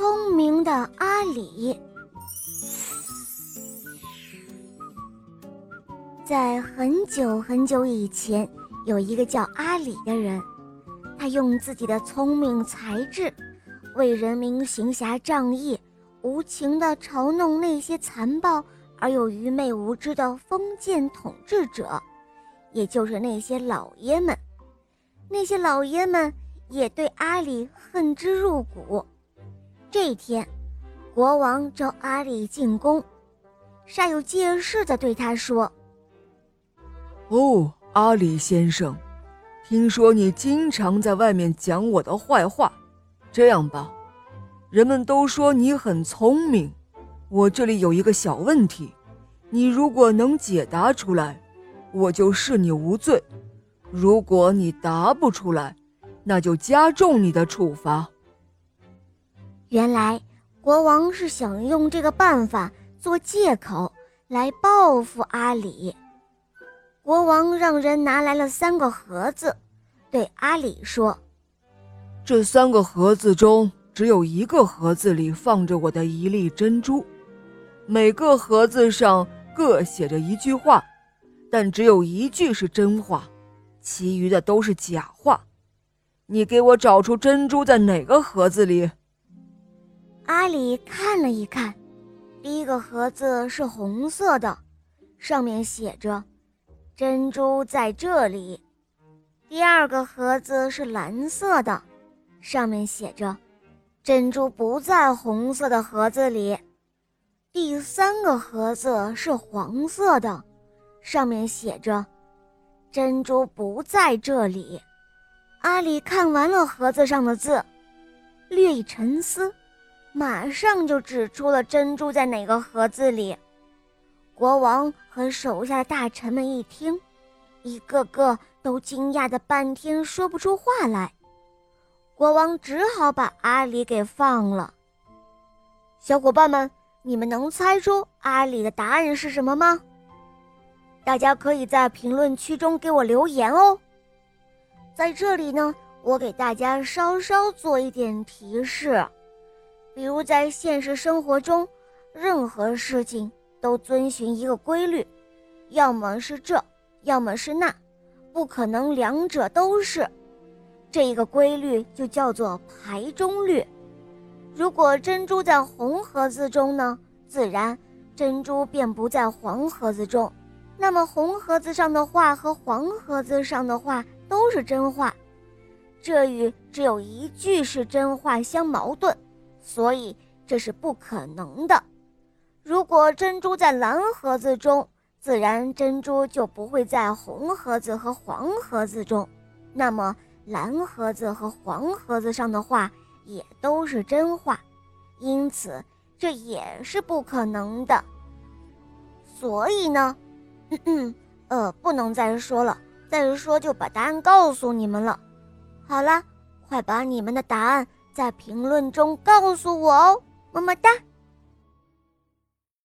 聪明的阿里。在很久很久以前，有一个叫阿里的人，他用自己的聪明才智，为人民行侠仗义，无情的嘲弄那些残暴而又愚昧无知的封建统治者，也就是那些老爷们。那些老爷们也对阿里恨之入骨。这一天，国王召阿里进宫，煞有介事的对他说：“哦，阿里先生，听说你经常在外面讲我的坏话。这样吧，人们都说你很聪明，我这里有一个小问题，你如果能解答出来，我就视你无罪。”如果你答不出来，那就加重你的处罚。原来国王是想用这个办法做借口来报复阿里。国王让人拿来了三个盒子，对阿里说：“这三个盒子中只有一个盒子里放着我的一粒珍珠，每个盒子上各写着一句话，但只有一句是真话。”其余的都是假话，你给我找出珍珠在哪个盒子里？阿里看了一看，第一个盒子是红色的，上面写着“珍珠在这里”；第二个盒子是蓝色的，上面写着“珍珠不在红色的盒子里”；第三个盒子是黄色的，上面写着。珍珠不在这里。阿里看完了盒子上的字，略一沉思，马上就指出了珍珠在哪个盒子里。国王和手下的大臣们一听，一个个都惊讶的半天说不出话来。国王只好把阿里给放了。小伙伴们，你们能猜出阿里的答案是什么吗？大家可以在评论区中给我留言哦。在这里呢，我给大家稍稍做一点提示，比如在现实生活中，任何事情都遵循一个规律，要么是这，要么是那，不可能两者都是。这一个规律就叫做排中律。如果珍珠在红盒子中呢，自然珍珠便不在黄盒子中。那么红盒子上的话和黄盒子上的话都是真话，这与只有一句是真话相矛盾，所以这是不可能的。如果珍珠在蓝盒子中，自然珍珠就不会在红盒子和黄盒子中，那么蓝盒子和黄盒子上的话也都是真话，因此这也是不可能的。所以呢？嗯嗯，呃，不能再说了，再说就把答案告诉你们了。好了，快把你们的答案在评论中告诉我哦，么么哒。